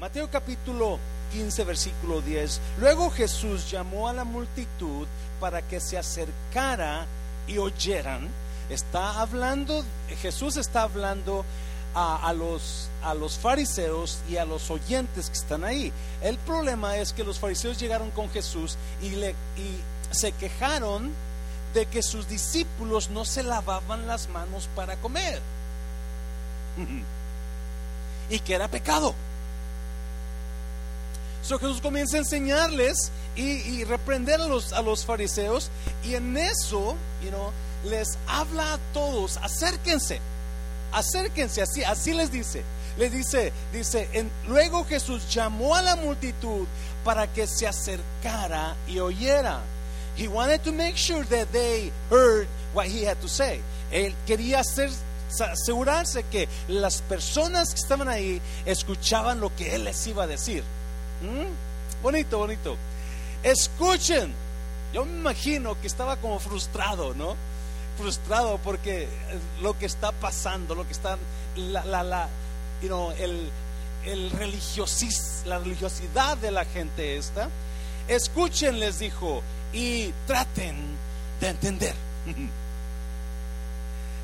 Mateo capítulo 15, versículo 10. Luego Jesús llamó a la multitud para que se acercara y oyeran. Está hablando, Jesús está hablando a, los, a los fariseos y a los oyentes que están ahí. El problema es que los fariseos llegaron con Jesús y, le, y se quejaron de que sus discípulos no se lavaban las manos para comer y que era pecado. So Jesús comienza a enseñarles y, reprender a los, fariseos y en eso, you know, les habla a todos, acérquense, acérquense, así, así les dice. Les dice, dice, luego Jesús llamó a la multitud para que se acercara y oyera. He wanted to make sure that they heard what he had to say. Él quería hacer, asegurarse que las personas que estaban ahí escuchaban lo que él les iba a decir. ¿Mm? Bonito, bonito. Escuchen. Yo me imagino que estaba como frustrado, ¿no? Frustrado porque lo que está pasando, lo que está, la, la, la you know, el, el religiosis, la religiosidad de la gente esta. Escuchen, les dijo, y traten de entender.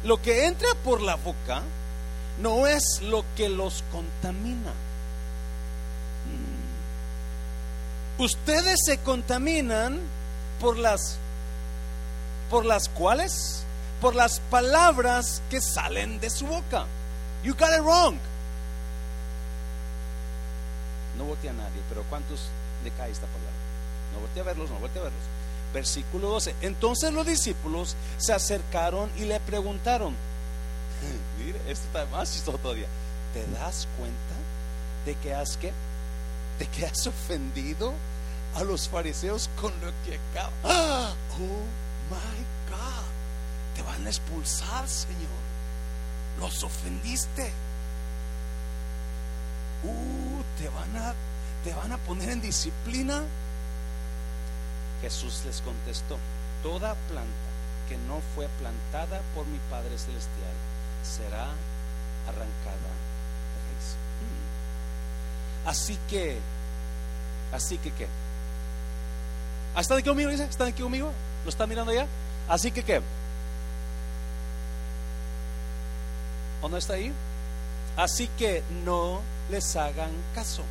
Lo que entra por la boca no es lo que los contamina. Ustedes se contaminan por las por las cuales por las palabras que salen de su boca. You got it wrong. No voté a nadie, pero ¿cuántos le cae esta palabra? No voté a verlos, no voté a verlos. Versículo 12. Entonces los discípulos se acercaron y le preguntaron. Mire, esto está más chistoso todavía. ¿Te das cuenta de que has que de que has ofendido a los fariseos con lo que acaba. ¡Ah! Oh my God, te van a expulsar, Señor. Los ofendiste. Uh, te van a te van a poner en disciplina. Jesús les contestó, toda planta que no fue plantada por mi Padre celestial será arrancada. Hmm. Así que, así que qué? ¿Están aquí conmigo? Dice? ¿Están aquí conmigo? ¿Lo están mirando ya? Así que qué? ¿O no está ahí? Así que no les hagan caso.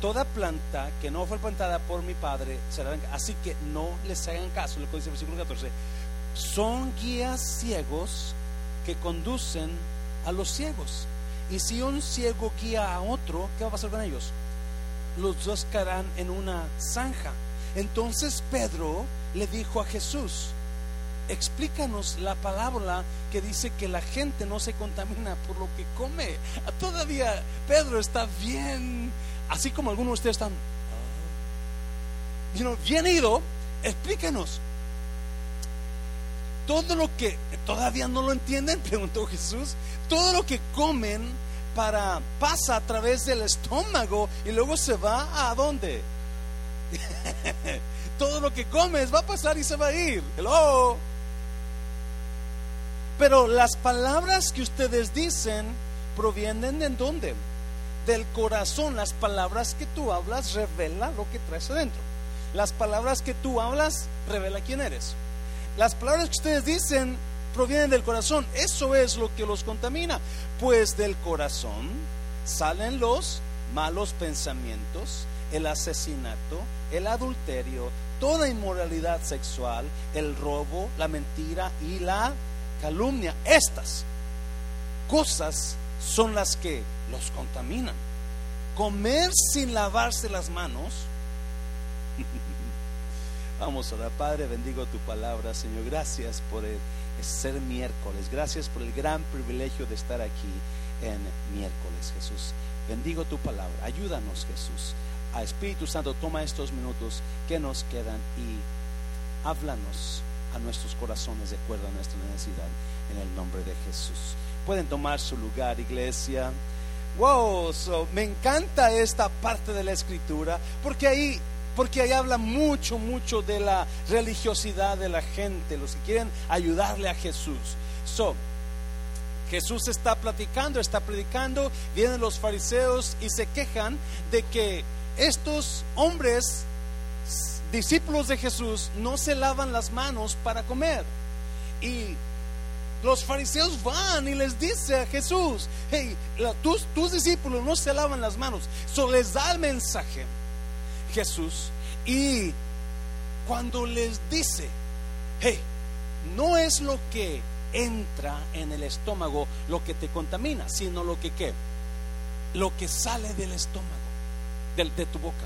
Toda planta que no fue plantada por mi padre será. Así que no les hagan caso. Lo que dice el versículo 14. Son guías ciegos que conducen a los ciegos. Y si un ciego guía a otro, ¿qué va a pasar con ellos? Los dos caerán en una zanja. Entonces Pedro le dijo a Jesús, explícanos la palabra que dice que la gente no se contamina por lo que come. Todavía Pedro está bien, así como algunos de ustedes están, bien ido, explícanos. Todo lo que todavía no lo entienden, preguntó Jesús, todo lo que comen para pasa a través del estómago y luego se va a dónde? Todo lo que comes va a pasar y se va a ir. Pero las palabras que ustedes dicen provienen de dónde? Del corazón. Las palabras que tú hablas revela lo que traes adentro. Las palabras que tú hablas revela quién eres. Las palabras que ustedes dicen provienen del corazón. Eso es lo que los contamina. Pues del corazón salen los malos pensamientos, el asesinato, el adulterio, toda inmoralidad sexual, el robo, la mentira y la calumnia. Estas cosas son las que los contaminan. Comer sin lavarse las manos. Vamos a orar, Padre, bendigo tu palabra, Señor. Gracias por el, ser miércoles. Gracias por el gran privilegio de estar aquí en miércoles, Jesús. Bendigo tu palabra. Ayúdanos, Jesús a Espíritu Santo, toma estos minutos que nos quedan y háblanos a nuestros corazones de acuerdo a nuestra necesidad en el nombre de Jesús. Pueden tomar su lugar, iglesia. Wow, me encanta esta parte de la escritura porque ahí porque ahí habla mucho, mucho de la religiosidad de la gente, los que quieren ayudarle a Jesús. So, Jesús está platicando, está predicando, vienen los fariseos y se quejan de que estos hombres, discípulos de Jesús, no se lavan las manos para comer. Y los fariseos van y les dice a Jesús, hey, tus, tus, discípulos no se lavan las manos. So les da el mensaje Jesús y cuando les dice, hey, no es lo que entra en el estómago lo que te contamina, sino lo que qué, lo que sale del estómago, del, de tu boca.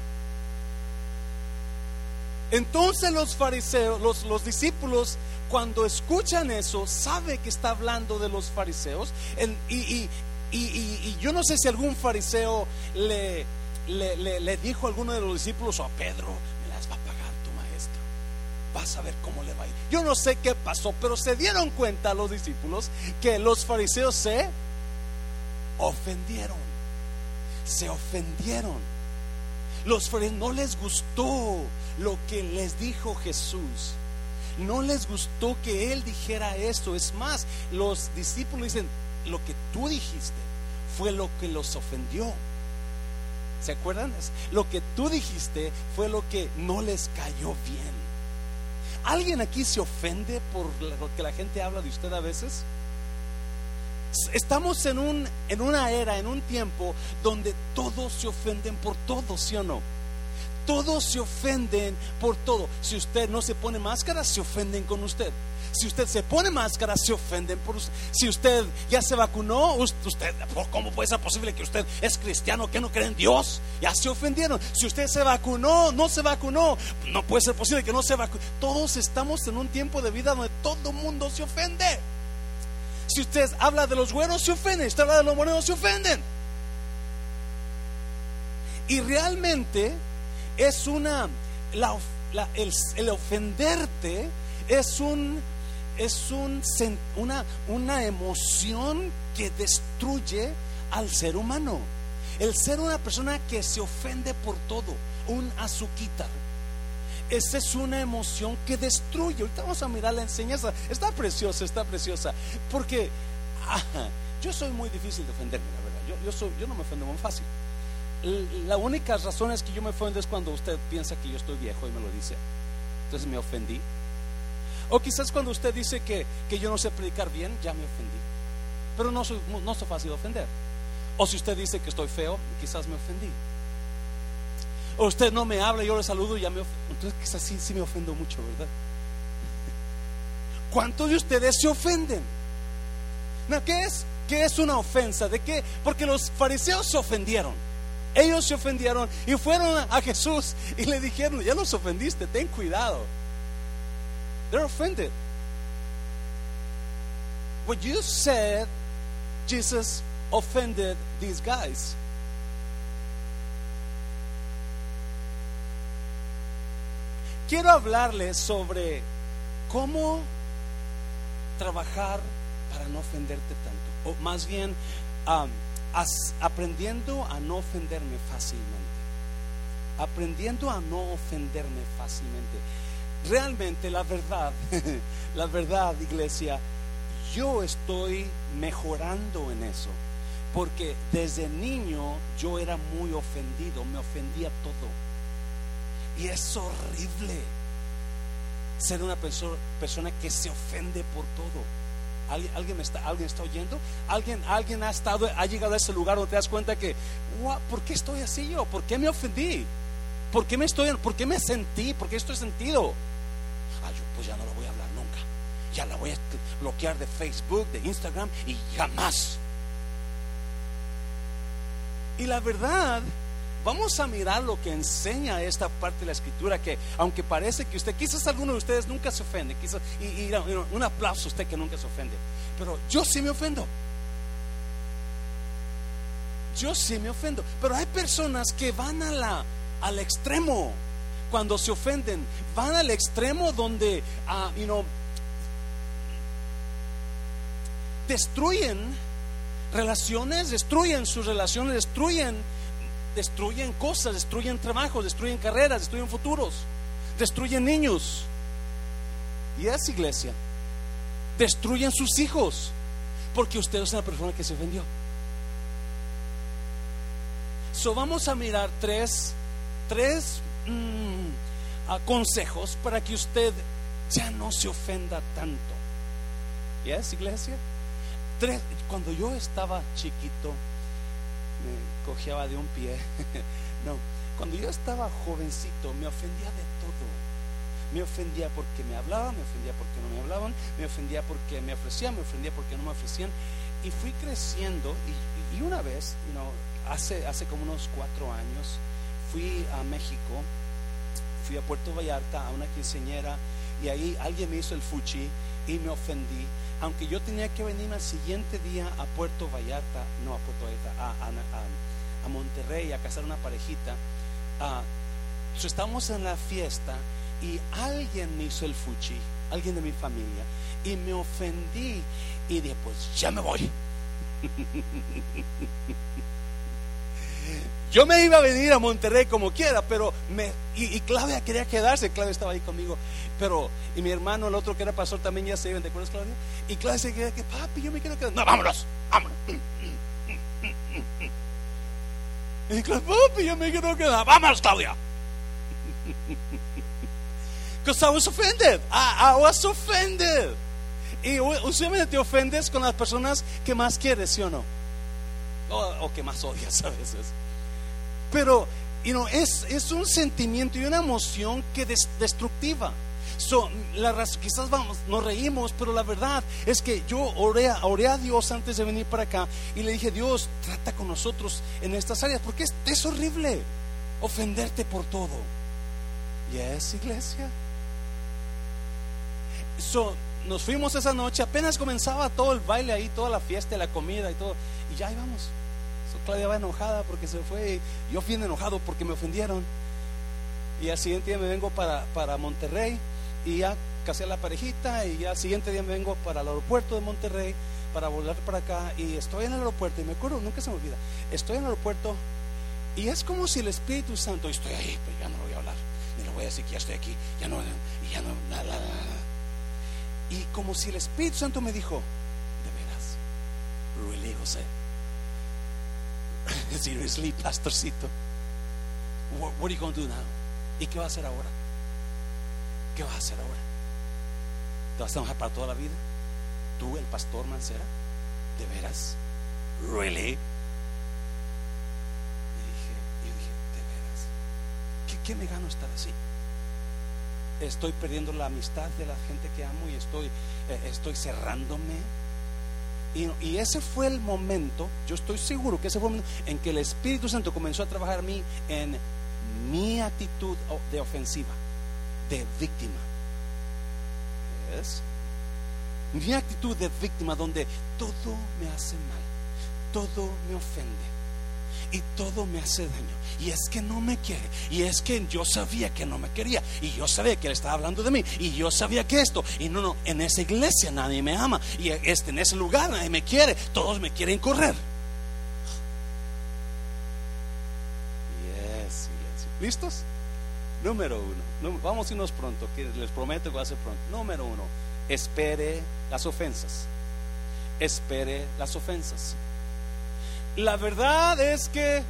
Entonces los fariseos, los, los discípulos, cuando escuchan eso, sabe que está hablando de los fariseos. y, y, y, y, yo no sé si algún fariseo le, le, le, dijo a alguno de los discípulos o a Pedro, me las va a pagar tu maestro. Vas a ver cómo le va a ir. Yo no sé qué pasó, pero se dieron cuenta los discípulos que los fariseos se ofendieron. Se ofendieron. Los no les gustó lo que les dijo Jesús. No les gustó que él dijera esto. Es más, los discípulos dicen, lo que tú dijiste fue lo que los ofendió. ¿Se acuerdan? Lo que tú dijiste fue lo que no les cayó bien. ¿Alguien aquí se ofende por lo que la gente habla de usted a veces? Estamos en, un, en una era, en un tiempo donde todos se ofenden por todo, ¿sí o no? Todos se ofenden por todo. Si usted no se pone máscara, se ofenden con usted. Si usted se pone máscara, se ofenden por usted. Si usted ya se vacunó, usted, ¿cómo puede ser posible que usted es cristiano, que no cree en Dios? Ya se ofendieron. Si usted se vacunó, no se vacunó, no puede ser posible que no se vacune. Todos estamos en un tiempo de vida donde todo mundo se ofende. Si usted habla de los buenos, se ofenden. Si usted habla de los buenos, se ofenden. Y realmente es una, el, ofenderte es un, es un, una, una emoción que destruye al ser humano. El ser una persona que se ofende por todo, un azuquita. Esa es una emoción que destruye. Ahorita vamos a mirar la enseñanza. Está preciosa, está preciosa. Porque yo soy muy difícil de ofenderme, la verdad. Yo, yo, soy, yo no me ofendo muy fácil la única razón es que yo me ofendo es cuando usted piensa que yo estoy viejo y me lo dice. Entonces me ofendí. O quizás cuando usted dice que, que yo no sé predicar bien, ya me ofendí. Pero no soy, no soy fácil de ofender. O si usted dice que estoy feo, quizás me ofendí. O usted no me habla, yo le saludo y ya me ofendo. Entonces quizás sí, sí me ofendo mucho, ¿verdad? ¿Cuántos de ustedes se ofenden? ¿Qué es? ¿Qué es una ofensa? ¿De qué? Porque los fariseos se ofendieron. Ellos se ofendieron y fueron a Jesús y le dijeron, ya nos ofendiste, ten cuidado. They're offended. What you said, Jesus offended these guys. Quiero hablarles sobre cómo trabajar para no ofenderte tanto. O más bien, aprendiendo a no ofenderme fácilmente. Aprendiendo a no ofenderme fácilmente. Realmente la verdad, la verdad, iglesia, yo estoy mejorando en eso. Porque desde niño yo era muy ofendido, me ofendía todo. Y es horrible ser una persona, persona que se ofende por todo. ¿Alguien, está, ¿Alguien está oyendo? ¿Alguien, alguien ha, estado, ha llegado a ese lugar donde te das cuenta que, ¿por qué estoy así yo? ¿Por qué me ofendí? ¿Por qué me, estoy, por qué me sentí? ¿Por qué estoy sentido? Ah, yo pues ya no lo voy a hablar nunca. Ya la voy a bloquear de Facebook, de Instagram y jamás. Y la verdad Vamos a mirar lo que enseña esta parte de la escritura, que aunque parece que usted, quizás alguno de ustedes nunca se ofende, quizás, y, un aplauso a usted que nunca se ofende, pero yo sí me ofendo. Yo sí me ofendo, pero hay personas que van a al extremo cuando se ofenden, van al extremo donde, uh, destruyen relaciones, destruyen sus relaciones, destruyen destruyen cosas, destruyen trabajos, destruyen carreras, destruyen futuros, destruyen niños. Y es iglesia. Destruyen sus hijos. Porque usted es una persona que se ofendió. So, vamos a mirar tres, tres mm, consejos para que usted ya no se ofenda tanto. ¿Yes, iglesia? Tres, cuando yo estaba chiquito, me cojeaba de un pie. no, cuando yo estaba jovencito, me ofendía de todo. Me ofendía porque me hablaban, me ofendía porque no me hablaban, me ofendía porque me ofrecían, me ofendía porque no me ofrecían. Y fui creciendo y, una vez, hace, hace como unos cuatro años, fui a México, fui a Puerto Vallarta a una quinceñera y ahí alguien me hizo el fuchi y me ofendí. Aunque yo tenía que venir al siguiente día a Puerto Vallarta, no a Puerto Vallarta, a, a, Monterrey a casar una parejita, uh, estamos en la fiesta y alguien me hizo el fuchi, alguien de mi familia, y me ofendí y dije, pues ya me voy. Yo me iba a venir a Monterrey como quiera, pero me, y, Claudia quería quedarse, Claudia estaba ahí conmigo, pero, y mi hermano, el otro que era pastor, también ya se iban, ¿te acuerdas, Claudia? Y Claudia se quedó que, papi, yo me quiero quedar. No, vámonos, vámonos. Y Claudia, papi, yo me quiero quedar. Vámonos, Claudia. Because I was offended. I, I was offended. Y usualmente te ofendes con las personas que más quieres, ¿sí o no? O, que más odias a veces. Pero you es, es un sentimiento y una emoción que es destructiva. So, la quizás vamos, nos reímos, pero la verdad es que yo oré, oré, a Dios antes de venir para acá y le dije, Dios, trata con nosotros en estas áreas, porque es, es horrible ofenderte por todo. Yes, iglesia. So, nos fuimos esa noche, apenas comenzaba todo el baile ahí, toda la fiesta, la comida y todo, y ya íbamos. So, Claudia va enojada porque se fue, yo fui enojado porque me ofendieron. Y al siguiente día me vengo para, para Monterrey y ya casé a la parejita y ya al siguiente día me vengo para el aeropuerto de Monterrey para volar para acá y estoy en el aeropuerto y me acuerdo, nunca se me olvida, estoy en el aeropuerto y es como si el Espíritu Santo, estoy ahí, pero ya no lo voy a hablar, ni lo voy a decir que ya estoy aquí, ya no, y ya no, nada y como si el Espíritu Santo me dijo, de veras, really, José, seriously, pastorcito, what, what are you going to do now? ¿Y qué va a hacer ahora? ¿Qué vas a hacer ahora? ¿Te vas a enojar para toda la vida? ¿Tú, el pastor Mancera? ¿De veras? ¿Really? Y dije, ¿de veras? ¿Qué, me gano estar así? Estoy perdiendo la amistad de la gente que amo y estoy, eh, estoy cerrándome. Y, y, ese fue el momento, yo estoy seguro que ese fue el momento en que el Espíritu Santo comenzó a trabajar a mí en mi actitud de ofensiva de víctima. ¿Es? Mi actitud de víctima donde todo me hace mal, todo me ofende y todo me hace daño. Y es que no me quiere. Y es que yo sabía que no me quería. Y yo sabía que él estaba hablando de mí. Y yo sabía que esto. Y no, no, en esa iglesia nadie me ama. Y este, en ese lugar nadie me quiere. Todos me quieren correr. ¿Listos? Número uno, vamos a irnos pronto, que les prometo que va a ser pronto. Número uno, espere las ofensas. Espere las ofensas. La verdad es que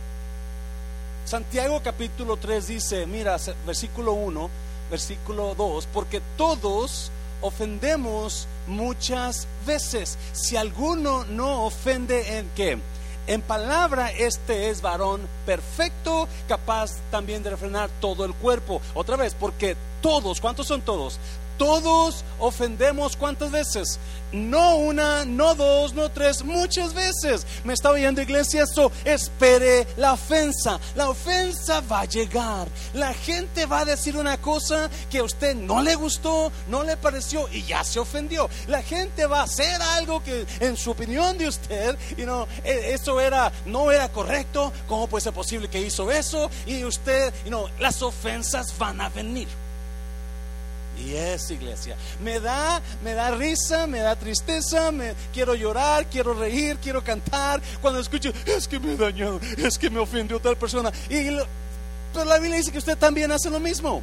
Santiago capítulo 3 dice, mira, versículo 1, versículo 2, porque todos ofendemos muchas veces. Si alguno no ofende en qué? En palabra, este es varón perfecto, capaz también de refrenar todo el cuerpo. Otra vez, porque todos, ¿cuántos son todos? Todos ofendemos cuántas veces? No una, no dos, no tres, muchas veces. Me está oyendo iglesia, eso espere la ofensa. La ofensa va a llegar. La gente va a decir una cosa que a usted no le gustó, no le pareció y ya se ofendió. La gente va a hacer algo que en su opinión de usted, you know, e, eso era, no era correcto. ¿Cómo puede ser posible que hizo eso? Y usted, you know, las ofensas van a venir. Y es iglesia. Me da, me da risa, me da tristeza, me quiero llorar, quiero reír, quiero cantar. Cuando escucho, es que me dañó, es que me ofendió tal persona. Y pero la Biblia dice que usted también hace lo mismo.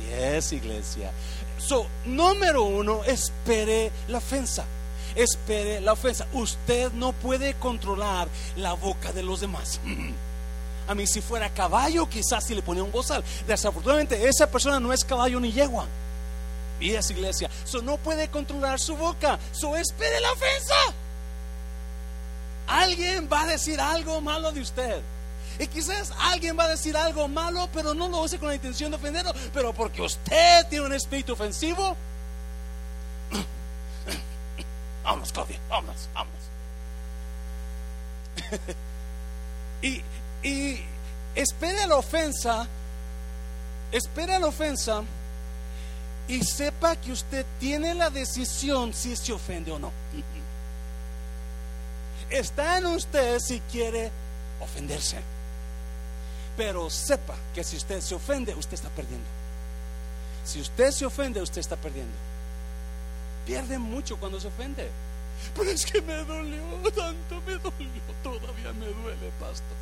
Y es iglesia. So, número uno, espere la ofensa. espere la ofensa. Usted no puede controlar la boca de los demás. A mí si fuera caballo, quizás si le ponía un bozal. Desafortunadamente, esa persona no es caballo ni yegua. Y es iglesia. So no puede controlar su boca. So espere la ofensa. Alguien va a decir algo malo de usted. Y quizás alguien va a decir algo malo, pero no lo hace con la intención de ofenderlo. Pero porque usted tiene un espíritu ofensivo. Vamos, Claudia, vamos, vamos. y, y espere la ofensa, espere la ofensa y sepa que usted tiene la decisión si se ofende o no. Está en usted si quiere ofenderse. Pero sepa que si usted se ofende, usted está perdiendo. Si usted se ofende, usted está perdiendo. Pierde mucho cuando se ofende. Pero es que me dolió tanto, me dolió, todavía me duele, pastor.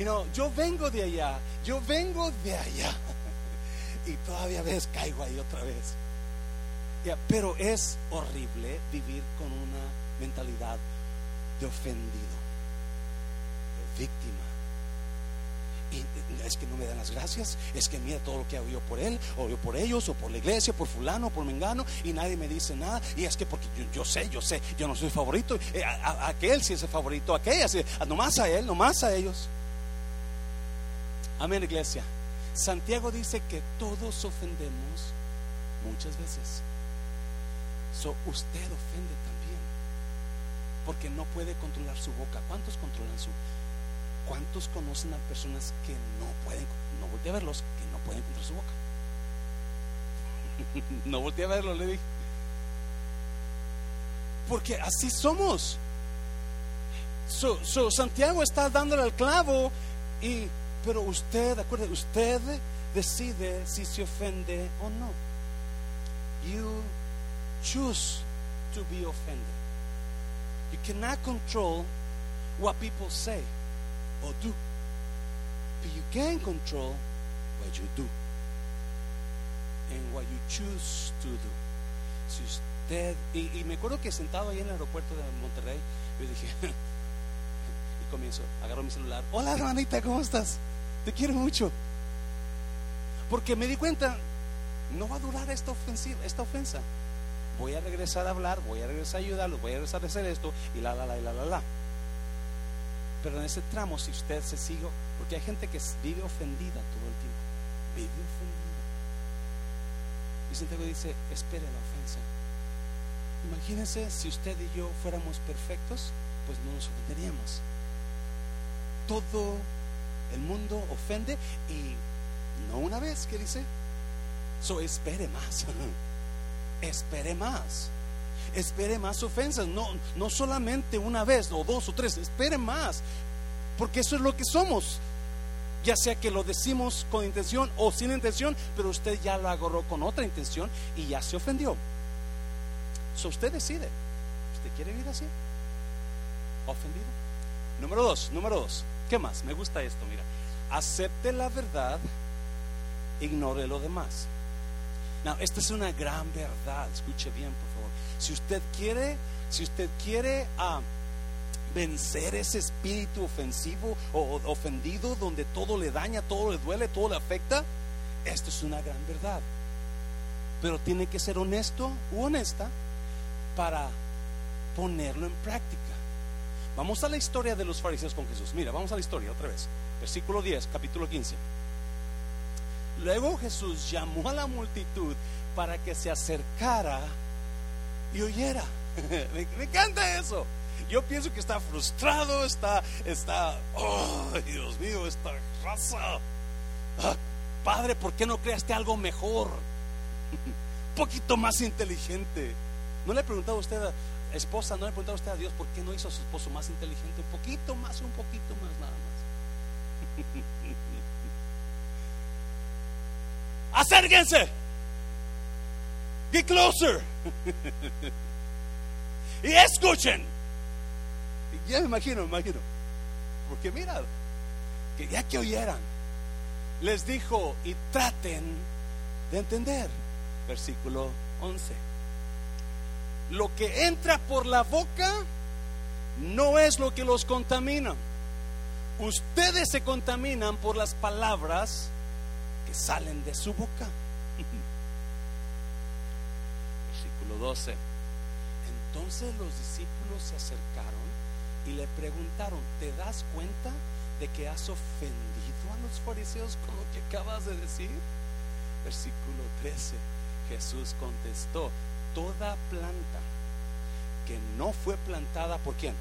Y no, yo vengo de allá, yo vengo de allá. Y todavía ves, caigo ahí otra vez. pero es horrible vivir con una mentalidad de ofendido, de víctima. Y es que no me dan las gracias, es que mira todo lo que hago yo por él, o yo por ellos, o por la iglesia, por fulano, por mengano, y nadie me dice nada. Y es que porque yo, sé, yo sé, yo no soy favorito, eh, aquel sí es el favorito, aquella sí, nomás a él, nomás a ellos. Amén, iglesia. Santiago dice que todos ofendemos muchas veces. So, usted ofende también. Porque no puede controlar su boca. ¿Cuántos controlan su ¿Cuántos conocen a personas que no pueden, no volteé a verlos, que no pueden controlar su boca? no volteé a verlos, le dije. Porque así somos. So, Santiago está dándole al clavo y pero usted, acuérdate, usted decide si se ofende o no. You choose to be offended. You cannot control what people say or do. But you can control what you do and what you choose to do. Si usted, y, y me acuerdo que sentado ahí en el aeropuerto de Monterrey, yo dije, y comienzo, agarro mi celular, hola hermanita, ¿cómo estás? Te quiero mucho. Porque me di cuenta, no va a durar esta ofensiva, esta ofensa. Voy a regresar a hablar, voy a regresar a ayudarlos, voy a regresar a hacer esto y la la la y la la la. Pero en ese tramo, si usted se sigue, porque hay gente que vive ofendida todo el tiempo, vive ofendida. Y Santiago dice, espere la ofensa. Imagínense si usted y yo fuéramos perfectos, pues no nos ofenderíamos. Todo el mundo ofende y no una vez, ¿qué dice? So espere más. espere más. Espere más ofensas. No, no solamente una vez o dos o tres. Espere más. Porque eso es lo que somos. Ya sea que lo decimos con intención o sin intención, pero usted ya lo agarró con otra intención y ya se ofendió. So usted decide. ¿Usted quiere vivir así? ¿Ofendido? Número dos, número dos. ¿Qué más? Me gusta esto, mira. Acepte la verdad, ignore lo demás. No, esta es una gran verdad. Escuche bien, por favor. Si usted quiere, si usted quiere ah, vencer ese espíritu ofensivo o ofendido donde todo le daña, todo le duele, todo le afecta, esto es una gran verdad. Pero tiene que ser honesto u honesta para ponerlo en práctica. Vamos a la historia de los fariseos con Jesús. Mira, vamos a la historia otra vez. Versículo 10, capítulo 15. Luego Jesús llamó a la multitud para que se acercara y oyera. me, encanta eso. Yo pienso que está frustrado, está, está, oh Dios mío, esta raza. Ah, padre, ¿por qué no creaste algo mejor? Un poquito más inteligente. ¿No le he preguntado a usted esposa, no le preguntaba usted a Dios por qué no hizo a su esposo más inteligente, un poquito más, un poquito más, nada más. Acérquense. Get closer. y escuchen. Ya me imagino, me imagino. Porque mira, que ya que oyeran, les dijo y traten de entender. Versículo 11. Lo que entra por la boca no es lo que los contamina. Ustedes se contaminan por las palabras que salen de su boca. Versículo 12. Entonces los discípulos se acercaron y le preguntaron, ¿te das cuenta de que has ofendido a los fariseos con lo que acabas de decir? Versículo 13. Jesús contestó, toda planta que no fue plantada por quién?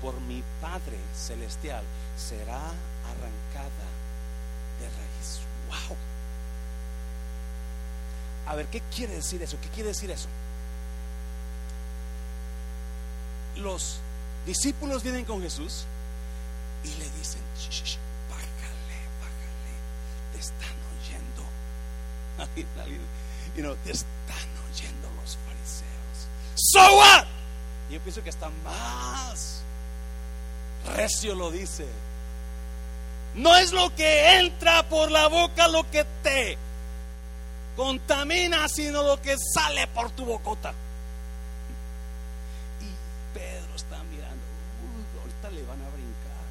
Por mi Padre Celestial será arrancada de raíz. ¡Wow! A ver, ¿qué quiere decir eso? ¿Qué quiere decir eso? Los discípulos vienen con Jesús y le dicen, bájale, bájale, te están oyendo. you know, te están. So what? yo pienso que está más recio lo dice. No es lo que entra por la boca lo que te contamina, sino lo que sale por tu bocota. Y Pedro está mirando, ahorita le van a brincar.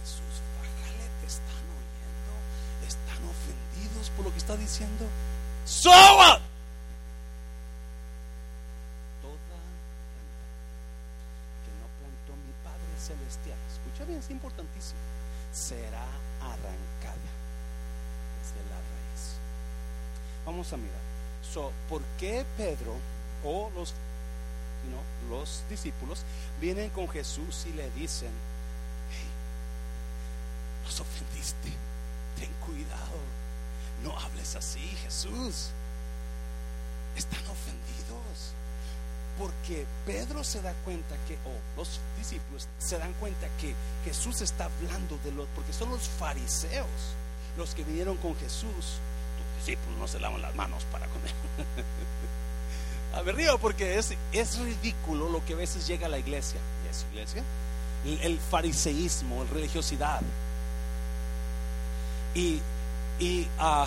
Jesús, bájale, te están oyendo, están ofendidos por lo que está diciendo. So es importantísimo, será arrancada desde la raíz. Vamos a mirar. So, ¿Por qué Pedro o los, los discípulos vienen con Jesús y le dicen, hey, nos ofendiste, ten cuidado, no hables así, Jesús? Están ofendidos. Porque Pedro se da cuenta que, o los discípulos se dan cuenta que Jesús está hablando de los, porque son los fariseos los que vinieron con Jesús. Tus discípulos no se lavan las manos para comer. a ver, río, porque es, es ridículo lo que a veces llega a la iglesia. ¿Y es iglesia? El, fariseísmo, la religiosidad. Y, y, uh,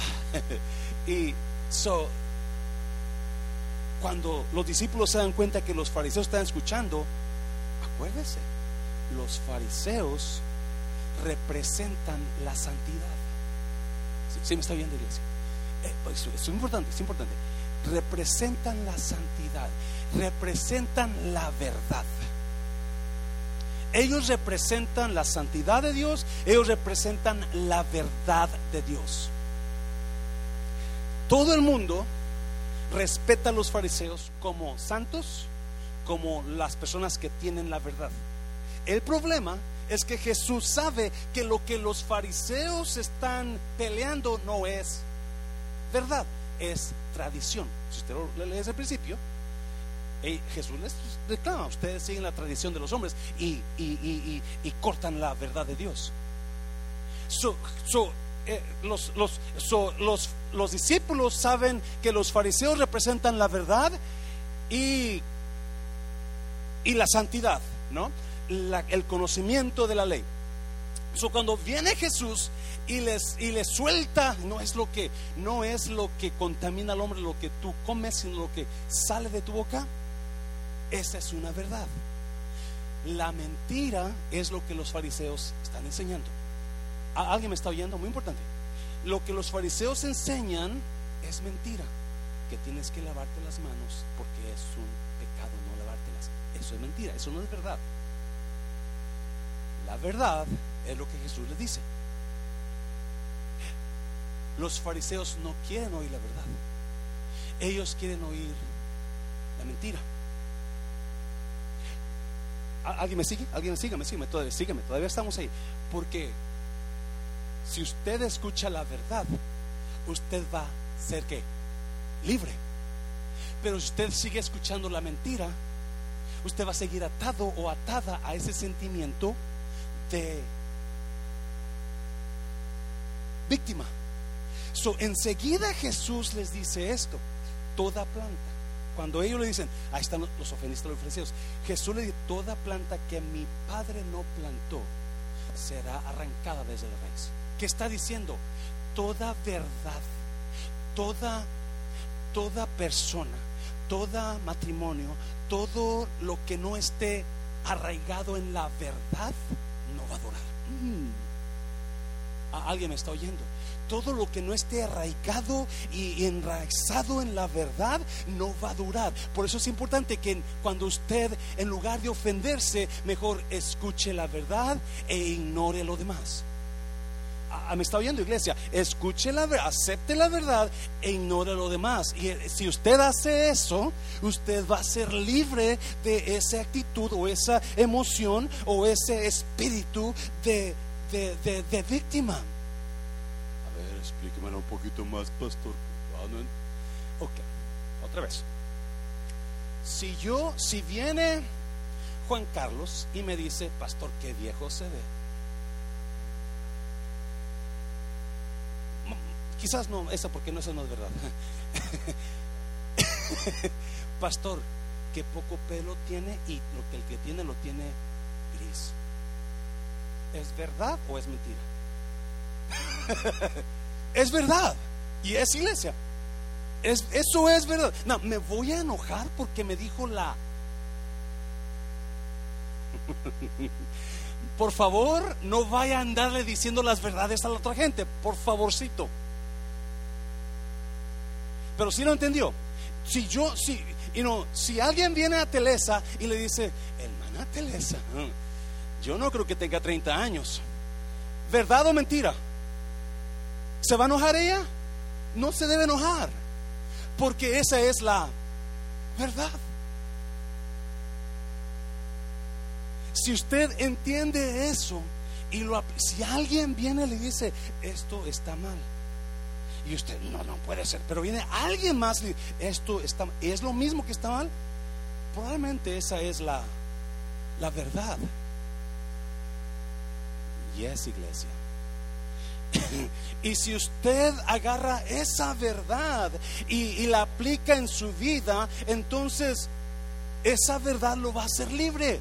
y so, cuando los discípulos se dan cuenta que los fariseos están escuchando, acuérdese, los fariseos representan la santidad. ¿Sí, me está viendo, iglesia? Eh, pues, es importante, es importante. Representan la santidad, representan la verdad. Ellos representan la santidad de Dios, ellos representan la verdad de Dios. Todo el mundo respeta a los fariseos como santos, como las personas que tienen la verdad. El problema es que Jesús sabe que lo que los fariseos están peleando no es verdad, es tradición. Si usted lo lee desde el principio, Jesús les reclama, ustedes siguen la tradición de los hombres y, cortan la verdad de Dios. Eh, los, los, los, los discípulos saben que los fariseos representan la verdad y, y la santidad, ¿no? el conocimiento de la ley. So, cuando viene Jesús y les, y les suelta, no es lo que no es lo que contamina al hombre lo que tú comes, sino lo que sale de tu boca. Esa es una verdad. La mentira es lo que los fariseos están enseñando. ¿Alguien me está oyendo? Muy importante. Lo que los fariseos enseñan es mentira. Que tienes que lavarte las manos porque es un pecado no lavártelas. Eso es mentira, eso no es verdad. La verdad es lo que Jesús les dice. Los fariseos no quieren oír la verdad. Ellos quieren oír la mentira. ¿Alguien me sigue? ¿Alguien me sigue? Me sigue, todavía, sígueme, todavía estamos ahí. Porque si usted escucha la verdad, usted va a ser que libre. Pero si usted sigue escuchando la mentira, usted va a seguir atado o atada a ese sentimiento de víctima. So, enseguida Jesús les dice esto, toda planta. Cuando ellos le dicen, ahí están los ofendistas, los ofrecidos, Jesús le dice, toda planta que mi Padre no plantó será arrancada desde la raíz. ¿Qué está diciendo? Toda verdad, toda toda persona, toda matrimonio, todo lo que no esté arraigado en la verdad, no va a durar. Mm. ¿Alguien me está oyendo? todo lo que no esté arraigado y enraizado en la verdad no va a durar. Por eso es importante que cuando usted, en lugar de ofenderse, mejor escuche la verdad e ignore lo demás. Ah, me está oyendo iglesia, escuche la verdad, acepte la verdad e ignore lo demás. Y eh, si usted hace eso, usted va a ser libre de esa actitud o esa emoción o ese espíritu de, de, de víctima explíquemelo un poquito más, pastor. Ah, ok, otra vez. Si yo, si viene Juan Carlos y me dice, pastor, qué viejo se ve. Quizás no, eso porque no, eso no es verdad. pastor, qué poco pelo tiene y lo que el que tiene lo tiene gris. ¿Es verdad o es mentira? es verdad. Y es iglesia. Es, eso es verdad. No, me voy a enojar porque me dijo la. Por favor, no vaya a andarle diciendo las verdades a la otra gente. Por favorcito. Pero si no entendió. Si yo, si, y no, si alguien viene a Telesa y le dice, hermana Telesa, yo no creo que tenga 30 años. ¿Verdad o mentira? ¿Se va a enojar ella? No se debe enojar, porque esa es la verdad. Si usted entiende eso y lo si alguien viene y le dice, esto está mal. Y usted, no, no puede ser. Pero viene alguien más y esto está es lo mismo que está mal. Probablemente esa es la, la verdad. Y es iglesia. Y si usted agarra esa verdad y, la aplica en su vida, entonces esa verdad lo va a hacer libre.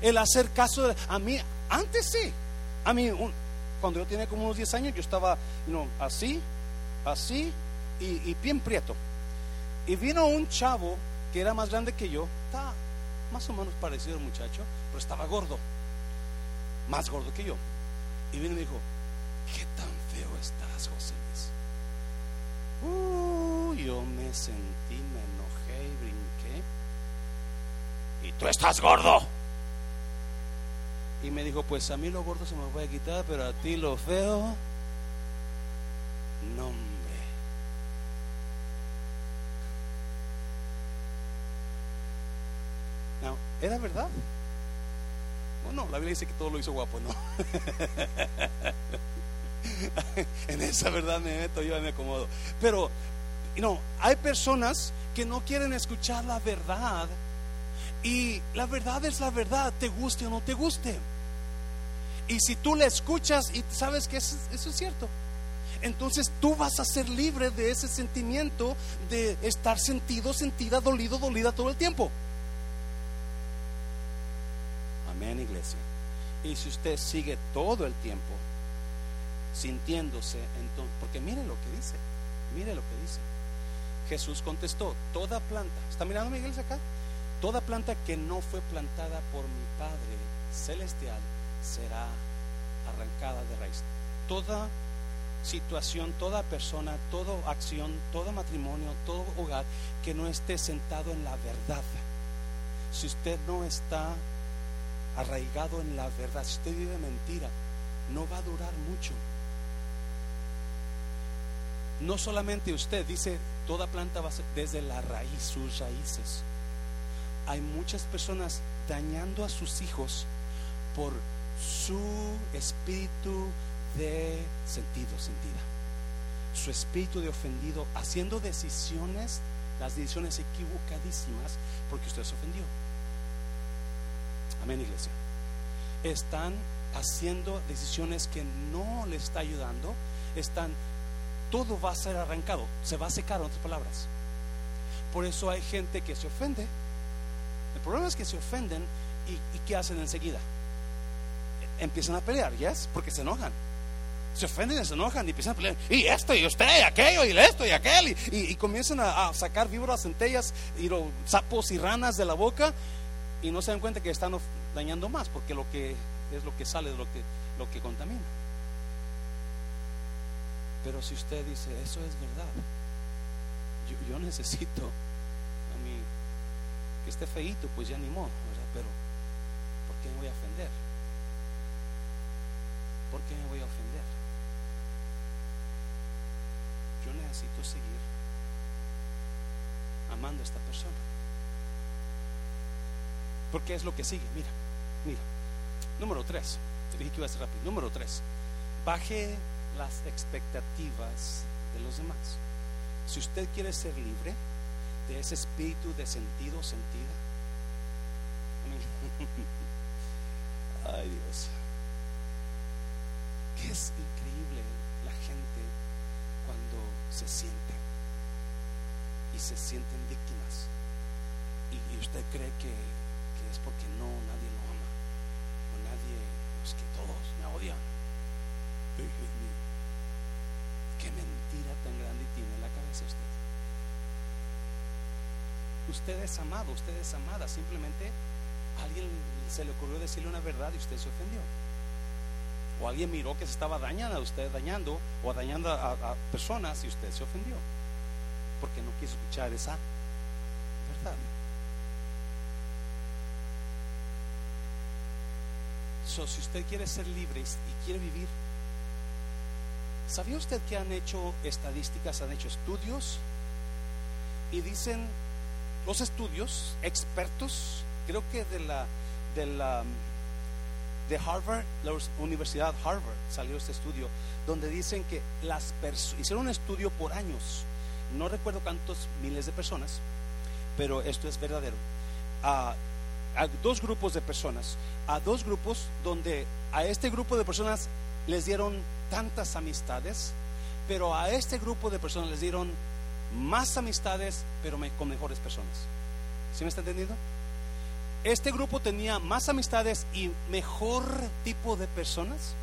El hacer caso de, a mí, antes sí, a mí, cuando yo tenía como unos 10 años, yo estaba así, así y, bien prieto. Y vino un chavo que era más grande que yo, estaba más o menos parecido al muchacho, pero estaba gordo, más gordo que yo. Y vino y me dijo, ¿qué tan feo estás, José Luis? Uh, yo me sentí, me enojé y brinqué. Y tú estás gordo. Y me dijo, pues a mí lo gordo se me puede quitar, pero a ti lo feo, no hombre. No, ¿Era verdad? Bueno, la Biblia dice que todo lo hizo guapo, ¿no? en esa verdad me meto, yo me acomodo. Pero, no, hay personas que no quieren escuchar la verdad. Y la verdad es la verdad, te guste o no te guste. Y si tú la escuchas y sabes que eso, eso es cierto, entonces tú vas a ser libre de ese sentimiento de estar sentido, sentida, dolido, dolida todo el tiempo. Amén, iglesia. Y si usted sigue todo el tiempo sintiéndose entonces, porque mire lo que dice, mire lo que dice. Jesús contestó, toda planta, ¿está mirando Miguel acá? Toda planta que no fue plantada por mi Padre celestial será arrancada de raíz. Toda situación, toda persona, toda acción, todo matrimonio, todo hogar que no esté sentado en la verdad. Si usted no está arraigado en la verdad, si usted vive mentira, no va a durar mucho. No solamente usted, dice, toda planta va a ser desde la raíz, sus raíces. Hay muchas personas dañando a sus hijos por su espíritu de sentido, sentida. Su espíritu de ofendido, haciendo decisiones, las decisiones equivocadísimas, porque usted se ofendió. Amén, iglesia. Están haciendo decisiones que no le está ayudando, están todo va a ser arrancado, se va a secar, en otras palabras. Por eso hay gente que se ofende. Problema es que se ofenden y, ¿qué hacen enseguida? Empiezan a pelear, ¿ya? Porque se enojan. se ofenden, se enojan y empiezan a pelear. Y esto, y usted, y aquello, y esto, y aquel. Y, comienzan a, sacar víboras, centellas, y sapos y ranas de la boca. Y no se dan cuenta que están dañando más, porque lo que es lo que sale de lo que, lo que contamina. Pero si usted dice, eso es verdad, yo, necesito que esté feito, pues ya ni modo, Pero, ¿por qué me voy a ofender? ¿Por qué me voy a ofender? Yo necesito seguir amando a esta persona. Porque es lo que sigue. Mira, mira. Número tres. Te dije que iba a ser rápido. Número tres. Baje las expectativas de los demás. Si usted quiere ser libre de ese espíritu de sentido, sentida. Ay Dios. Que es increíble la gente cuando se siente y se sienten víctimas. Y, usted cree que, que, es porque no, nadie lo ama. O nadie, es que todos me odian. Qué mentira tan grande en la cabeza usted. Usted es amado, usted es amada. Simplemente alguien se le ocurrió decirle una verdad y usted se ofendió o alguien miró que se estaba dañando a usted, dañando o dañando a, personas y usted se ofendió porque no quiso escuchar esa verdad. So, si usted quiere ser libre y quiere vivir, ¿sabía usted que han hecho estadísticas, han hecho estudios? Y dicen los estudios, expertos, creo que de la, de la de Harvard, la Universidad Harvard, salió este estudio, donde dicen que las hicieron un estudio por años, no recuerdo cuántos miles de personas, pero esto es verdadero, a, dos grupos de personas, a dos grupos donde a este grupo de personas les dieron tantas amistades, pero a este grupo de personas les dieron más amistades, pero con mejores personas. ¿Sí me está entendiendo? Este grupo tenía más amistades y mejor tipo de personas.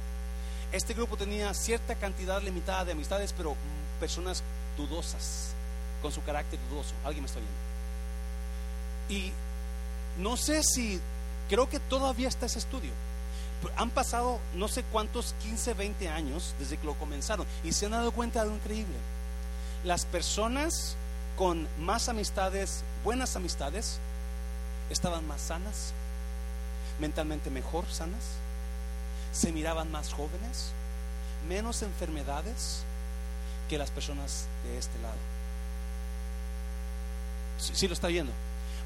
Este grupo tenía cierta cantidad limitada de amistades, pero personas dudosas, con su carácter dudoso. Alguien me está viendo. Y no sé si, creo que todavía está ese estudio. Han pasado no sé cuántos, 15, 20 años desde que lo comenzaron y se han dado cuenta de lo increíble. Las personas con más amistades, buenas amistades, estaban más sanas, mentalmente mejor sanas, se miraban más jóvenes, menos enfermedades que las personas de este lado. Si lo está viendo.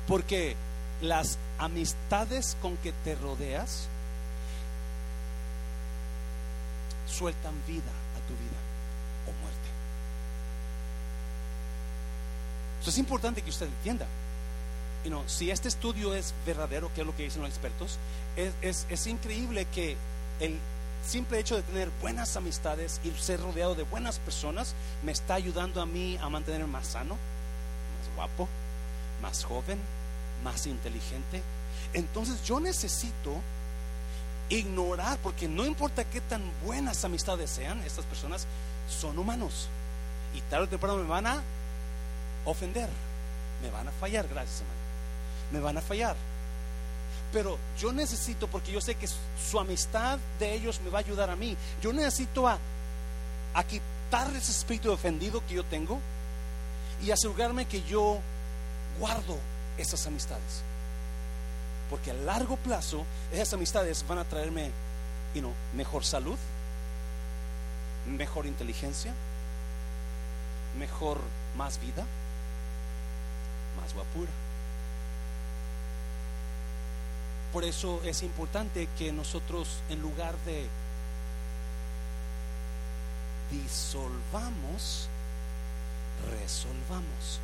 Porque las amistades con que te rodeas sueltan vida a tu vida o muerte. Eso es importante que usted entienda si este estudio es verdadero, que es lo que dicen los expertos, es, increíble que el simple hecho de tener buenas amistades y ser rodeado de buenas personas me está ayudando a mí a mantenerme más sano, más guapo, más joven, más inteligente. Entonces yo necesito ignorar, porque no importa qué tan buenas amistades sean, estas personas son humanos. Y tarde o temprano me van a ofender, me van a fallar, gracias hermano me van a fallar. Pero yo necesito, porque yo sé que su amistad de ellos me va a ayudar a mí, yo necesito a, a quitar ese espíritu ofendido que yo tengo y asegurarme que yo guardo esas amistades. Porque a largo plazo esas amistades van a traerme mejor salud, mejor inteligencia, mejor, más vida, guapura. Por eso es importante que nosotros, en lugar de disolvamos, resolvamos.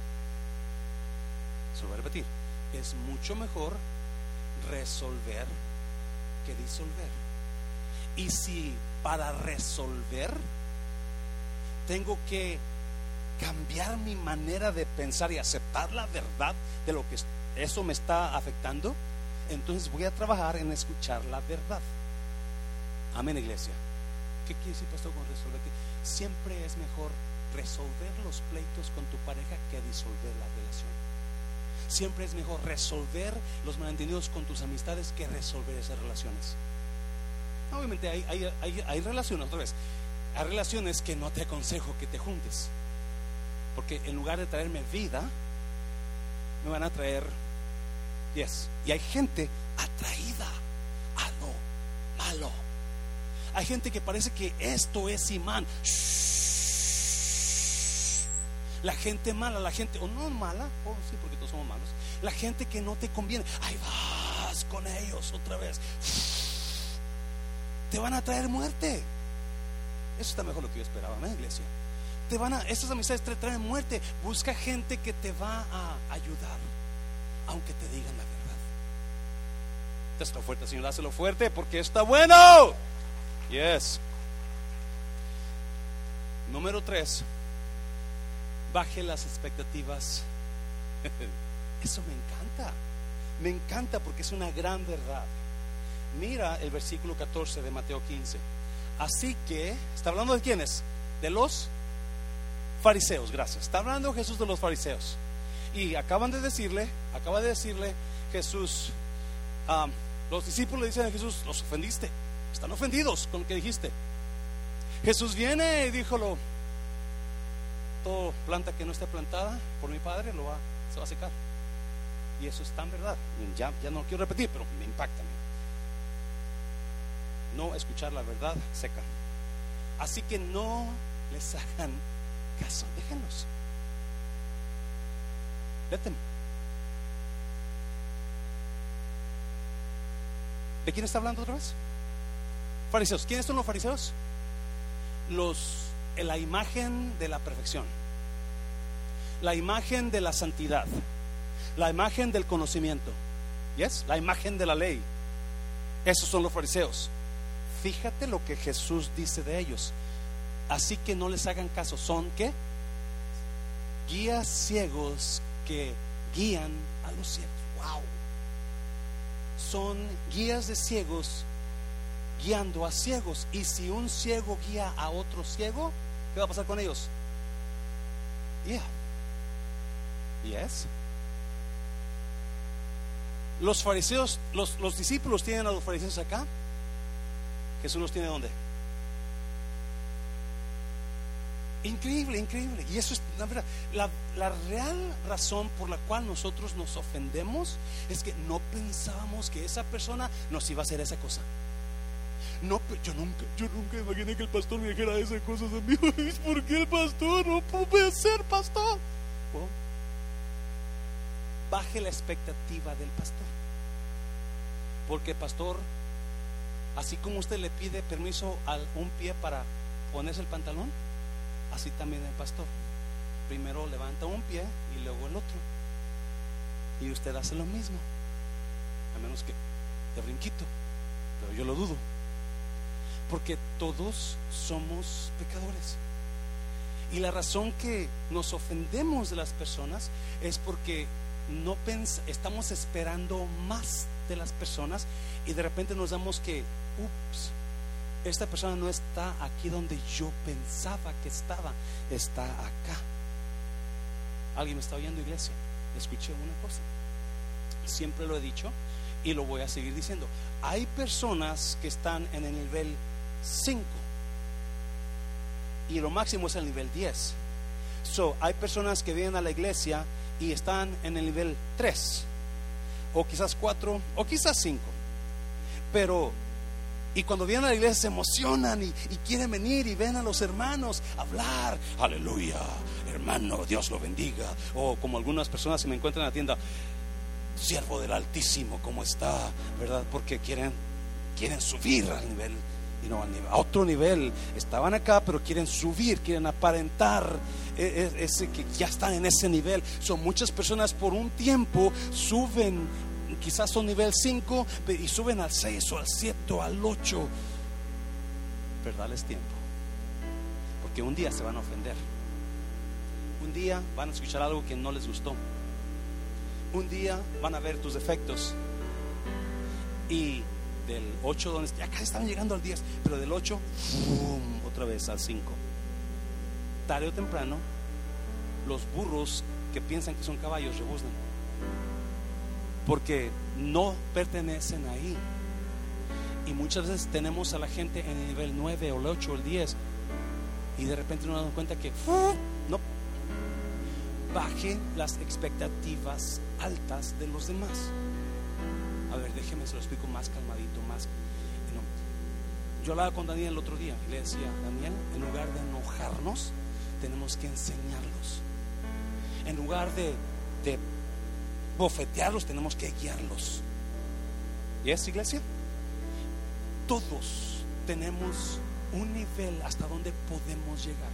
Se lo voy a repetir. Es mucho mejor resolver que disolver. Y si para resolver tengo que cambiar mi manera de pensar y aceptar la verdad de lo que eso me está afectando, entonces voy a trabajar en escuchar la verdad. Amén, iglesia. ¿Qué quiere decir, pastor, con resolver? Siempre es mejor resolver los pleitos con tu pareja que disolver la relación. Siempre es mejor resolver los malentendidos con tus amistades que resolver esas relaciones. Obviamente hay, hay, hay, relaciones, otra vez, hay relaciones que no te aconsejo que te juntes. Porque en lugar de traerme vida, me van a traer yes. Y hay gente atraída a lo malo. Hay gente que parece que esto es imán. La gente mala, la gente, o no mala, o sí, porque todos somos malos. La gente que no te conviene, ahí vas con ellos otra vez. Te van a traer muerte. Eso está mejor lo que yo esperaba, ¿no, iglesia? Te van a, estas amistades te traen muerte. Busca gente que te va a ayudar, aunque te digan la verdad. Está fuerte, Señor, hazlo fuerte porque está bueno. Yes. Número tres baje las expectativas. Eso me encanta. Me encanta porque es una gran verdad. Mira el versículo 14 de Mateo 15. Así que, ¿está hablando de quiénes? De los fariseos, gracias. Está hablando Jesús de los fariseos. Y acaban de decirle, acaba de decirle Jesús, los discípulos le dicen a Jesús, los ofendiste. Están ofendidos con lo que dijiste. Jesús viene y díjolo, planta que no esté plantada por mi padre lo va, se va a secar. Y eso es tan verdad. Ya, ya no lo quiero repetir, pero me impacta. No escuchar la verdad seca. Así que no les hagan caso, déjenlos. Vete. ¿De quién está hablando otra vez? Fariseos. ¿Quiénes son los fariseos? Los la imagen de la perfección, la imagen de la santidad, la imagen del conocimiento, ¿yes? La imagen de la ley. Esos son los fariseos. Fíjate lo que Jesús dice de ellos. Así que no les hagan caso. Son qué? Guías ciegos que guían a los ciegos. Wow. Son guías de ciegos guiando a ciegos. Y si un ciego guía a otro ciego, ¿Qué va a pasar con ellos? Yeah. Yes. Los fariseos, los, los discípulos tienen a los fariseos acá. Jesús los tiene dónde? Increíble, increíble. Y eso es la verdad. La, la, real razón por la cual nosotros nos ofendemos es que no pensábamos que esa persona nos iba a hacer esa cosa. No, yo nunca, yo nunca imaginé que el pastor me dijera esas cosas a mí. ¿Por qué el pastor no puede ser pastor? baje la expectativa del pastor. Porque pastor, así como usted le pide permiso a un pie para ponerse el pantalón, así también el pastor. Primero levanta un pie y luego el otro. Y usted hace lo mismo. A menos que de brinquito. Pero yo lo dudo. Porque todos somos pecadores. Y la razón que nos ofendemos de las personas es porque no estamos esperando más de las personas y de repente nos damos que, ups, esta persona no está aquí donde yo pensaba que estaba, está acá. ¿Alguien me está oyendo, iglesia? Escuché una cosa. Siempre lo he dicho y lo voy a seguir diciendo. Hay personas que están en el nivel 5. Y lo máximo es el nivel 10. So, hay personas que vienen a la iglesia y están en el nivel 3, o quizás 4, o quizás 5. Pero, y cuando vienen a la iglesia se emocionan y, y quieren venir y ven a los hermanos hablar, aleluya, hermano, Dios lo bendiga. O como algunas personas se me encuentran en la tienda, siervo del Altísimo, ¿cómo está? ¿Verdad? Porque quieren, quieren subir al nivel a otro nivel. Estaban acá, pero quieren subir, quieren aparentar e, e, ese, que ya están en ese nivel. Son muchas personas por un tiempo suben, quizás son nivel 5 y suben al 6 o al 7 o al 8. Pero dales tiempo, porque un día se van a ofender. Un día van a escuchar algo que no les gustó. Un día van a ver tus defectos y del 8, donde ya casi estaban llegando al 10, pero del 8, otra vez al 5. Tarde o temprano, los burros que piensan que son caballos rebuznan. Porque no pertenecen ahí. Y muchas veces tenemos a la gente en el nivel 9 o el 8 o el 10 y de repente nos damos cuenta que no baje las expectativas altas de los demás. A ver, déjeme se lo explico más calmadito, más. Yo hablaba con Daniel el otro día y le decía, Daniel, en lugar de enojarnos, tenemos que enseñarlos. En lugar de bofetearlos, tenemos que guiarlos. ¿Y es iglesia? Todos tenemos un nivel hasta donde podemos llegar.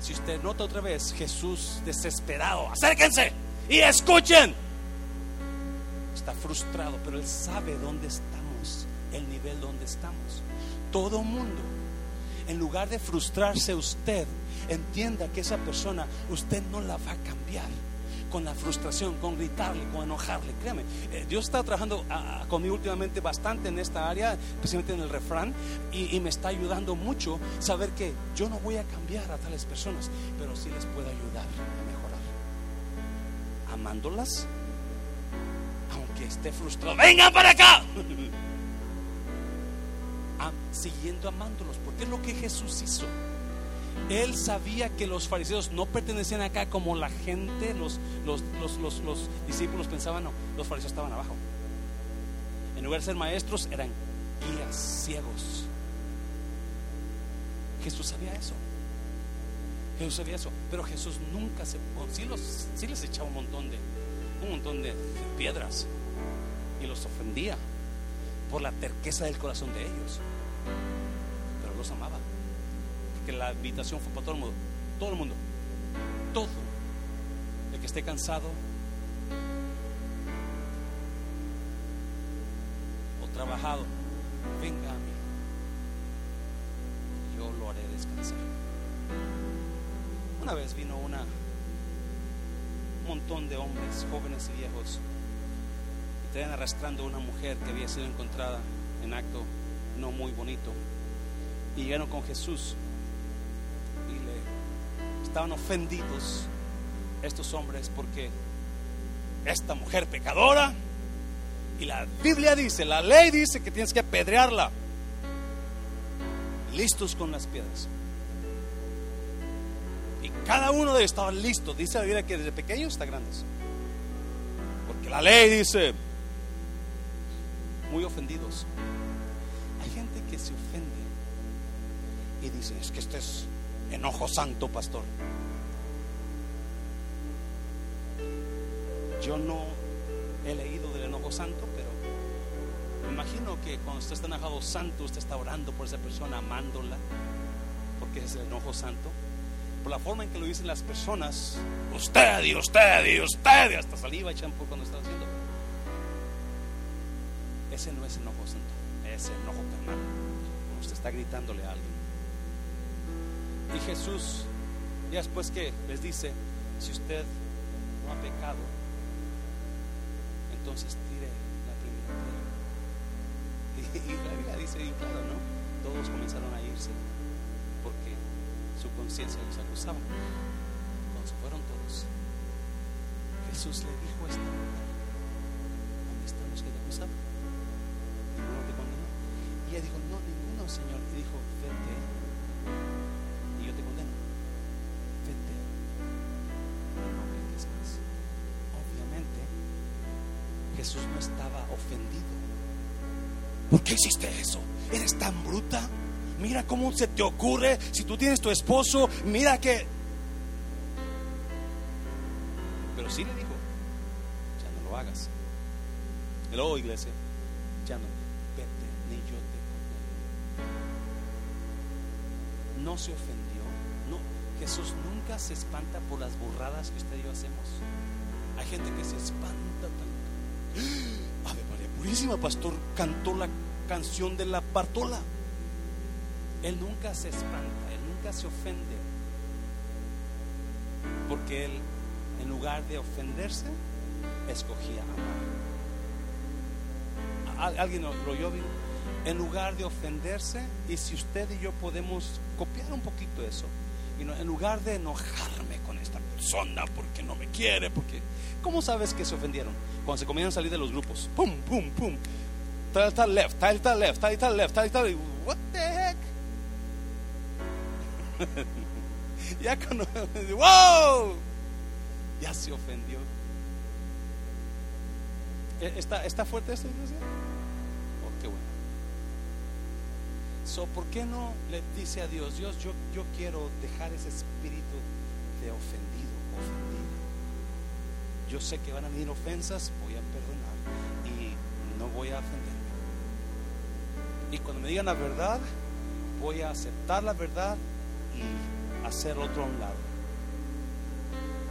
Si usted nota otra vez, Jesús desesperado, acérquense y escuchen. Está frustrado, pero él sabe dónde estamos, el nivel donde estamos. Todo mundo, en lugar de frustrarse usted, entienda que esa persona usted no la va a cambiar con la frustración, con gritarle, con enojarle. Créame, eh, Dios está trabajando ah, ah, conmigo últimamente bastante en esta área, especialmente en el refrán, y, me está ayudando mucho saber que yo no voy a cambiar a tales personas, pero sí les puedo ayudar a mejorar. Amándolas, aunque esté frustrado, vengan para acá. siguiendo amándolos, porque es lo que Jesús hizo. Él sabía que los fariseos no pertenecían acá como la gente, los, los, discípulos pensaban, no, los fariseos estaban abajo. En lugar de ser maestros, eran guías ciegos. Jesús sabía eso. Jesús sabía eso. Pero Jesús nunca se. Sí, los, sí les echaba un montón de, un montón de piedras y los ofendía por la terqueza del corazón de ellos. Pero los amaba que la invitación fue para todo el mundo. Todo el mundo. Todo. El que esté cansado o trabajado, venga a mí. Yo lo haré descansar. Una vez vino una un montón de hombres, jóvenes y viejos, y traían arrastrando a una mujer que había sido encontrada en acto no muy bonito. Y llegaron con Jesús estaban ofendidos estos hombres porque esta mujer pecadora, y la Biblia dice, la ley dice que tienes que apedrearla, listos con las piedras. Y cada uno de ellos estaba listo, dice la Biblia que desde pequeños hasta grandes. Porque la ley dice, muy ofendidos. Hay gente que se ofende y dice, es que este es enojo santo, pastor. Yo no he leído del enojo santo, pero me imagino que cuando usted está enojado santo, usted está orando por esa persona, amándola, porque es el enojo santo. Por la forma en que lo dicen las personas, usted y usted y usted, hasta saliva echan por cuando está haciendo. Ese no es enojo santo, es enojo carnal. Usted está gritándole a alguien. Y Jesús, ya después que les dice, si usted no ha pecado, entonces tire la primera piedra. Y, la Biblia dice bien claro, ¿no? Todos comenzaron a irse porque su conciencia los acusaba. Se fueron todos, Jesús le dijo esta verdad. ¿Dónde están los que te acusaban? Ninguno te condenó. Y ella dijo, no, ninguno, Señor. Y dijo, vete Jesús no estaba ofendido. ¿Por qué hiciste eso? ¿Eres tan bruta? Mira cómo se te ocurre si tú tienes tu esposo, mira que... Pero sí le dijo, ya no lo hagas. Luego, iglesia, ya no, vete, ni yo te condeno. No se ofendió, no, Jesús nunca se espanta por las burradas que usted y yo hacemos. Hay gente que se espanta tanto Ave María Purísima, pastor, cantó la canción de la Bartola. Él nunca se espanta, él nunca se ofende. Porque él, en lugar de ofenderse, escogía amar. alguien lo oyó, en lugar de ofenderse, y si usted y yo podemos copiar un poquito eso, en lugar de enojarme con esta persona porque no me quiere, porque... ¿Cómo sabes que se ofendieron? Cuando se comienzan a salir de los grupos. Pum, pum, pum. Tal, tal, left, tal, tal, left, tal, tal, left, tal, tal. What the heck? ya cuando... ¡Wow! Ya se ofendió. ¿E-, ¿Está, está fuerte esta iglesia? Oh, qué bueno. So, ¿Por qué no le dice a Dios, Dios, yo, yo quiero dejar ese espíritu de ofendido? Yo sé que van a venir ofensas, voy a perdonar y no voy a ofenderme. Y cuando me digan la verdad, voy a aceptar la verdad y hacer otro a un lado.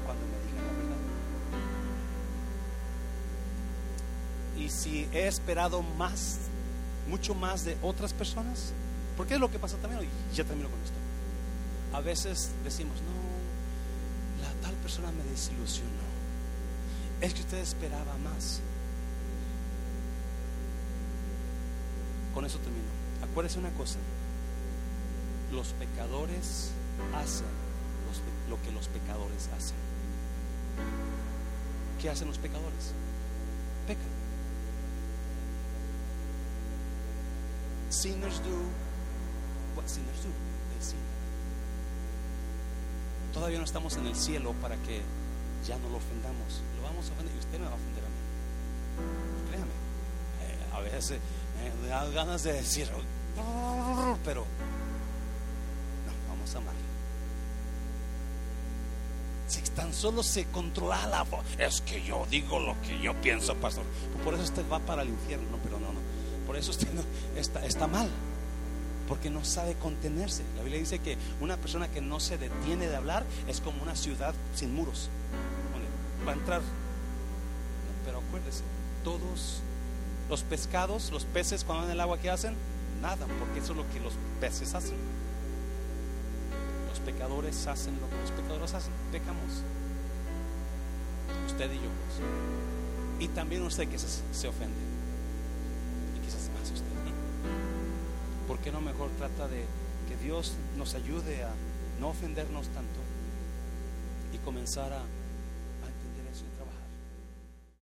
Cuando me digan la verdad. Y si he esperado más, mucho más de otras personas, porque es lo que pasa también, y ya termino con esto. A veces decimos, no, tal persona me desilusionó. Es que usted esperaba más. Con eso termino. Acuérdese una cosa. Los pecadores hacen lo que los pecadores hacen. ¿Qué hacen los pecadores? Pecan. Sinners do Todavía no estamos en el cielo para que ya no lo ofendamos. Lo vamos a ofender y usted me va a ofender a mí. Créame. Eh, a veces me da ganas de decir, pero no, vamos a amar. Si tan solo se controla la voz, es que yo digo lo que yo pienso, pastor. Por eso usted va para el infierno, pero no, no. Por eso usted está, está mal porque no sabe contenerse. La Biblia dice que una persona que no se detiene de hablar es como una ciudad sin muros. Va a entrar. Pero acuérdese, todos los pescados, los peces cuando van en el agua, ¿qué hacen? Nada, porque eso es lo que los peces hacen. Los pecadores hacen lo que los pecadores hacen. Pecamos. Usted y yo. Y también usted que se, se ofende. ¿Por qué no mejor trata de que Dios nos ayude a no ofendernos tanto y comenzar a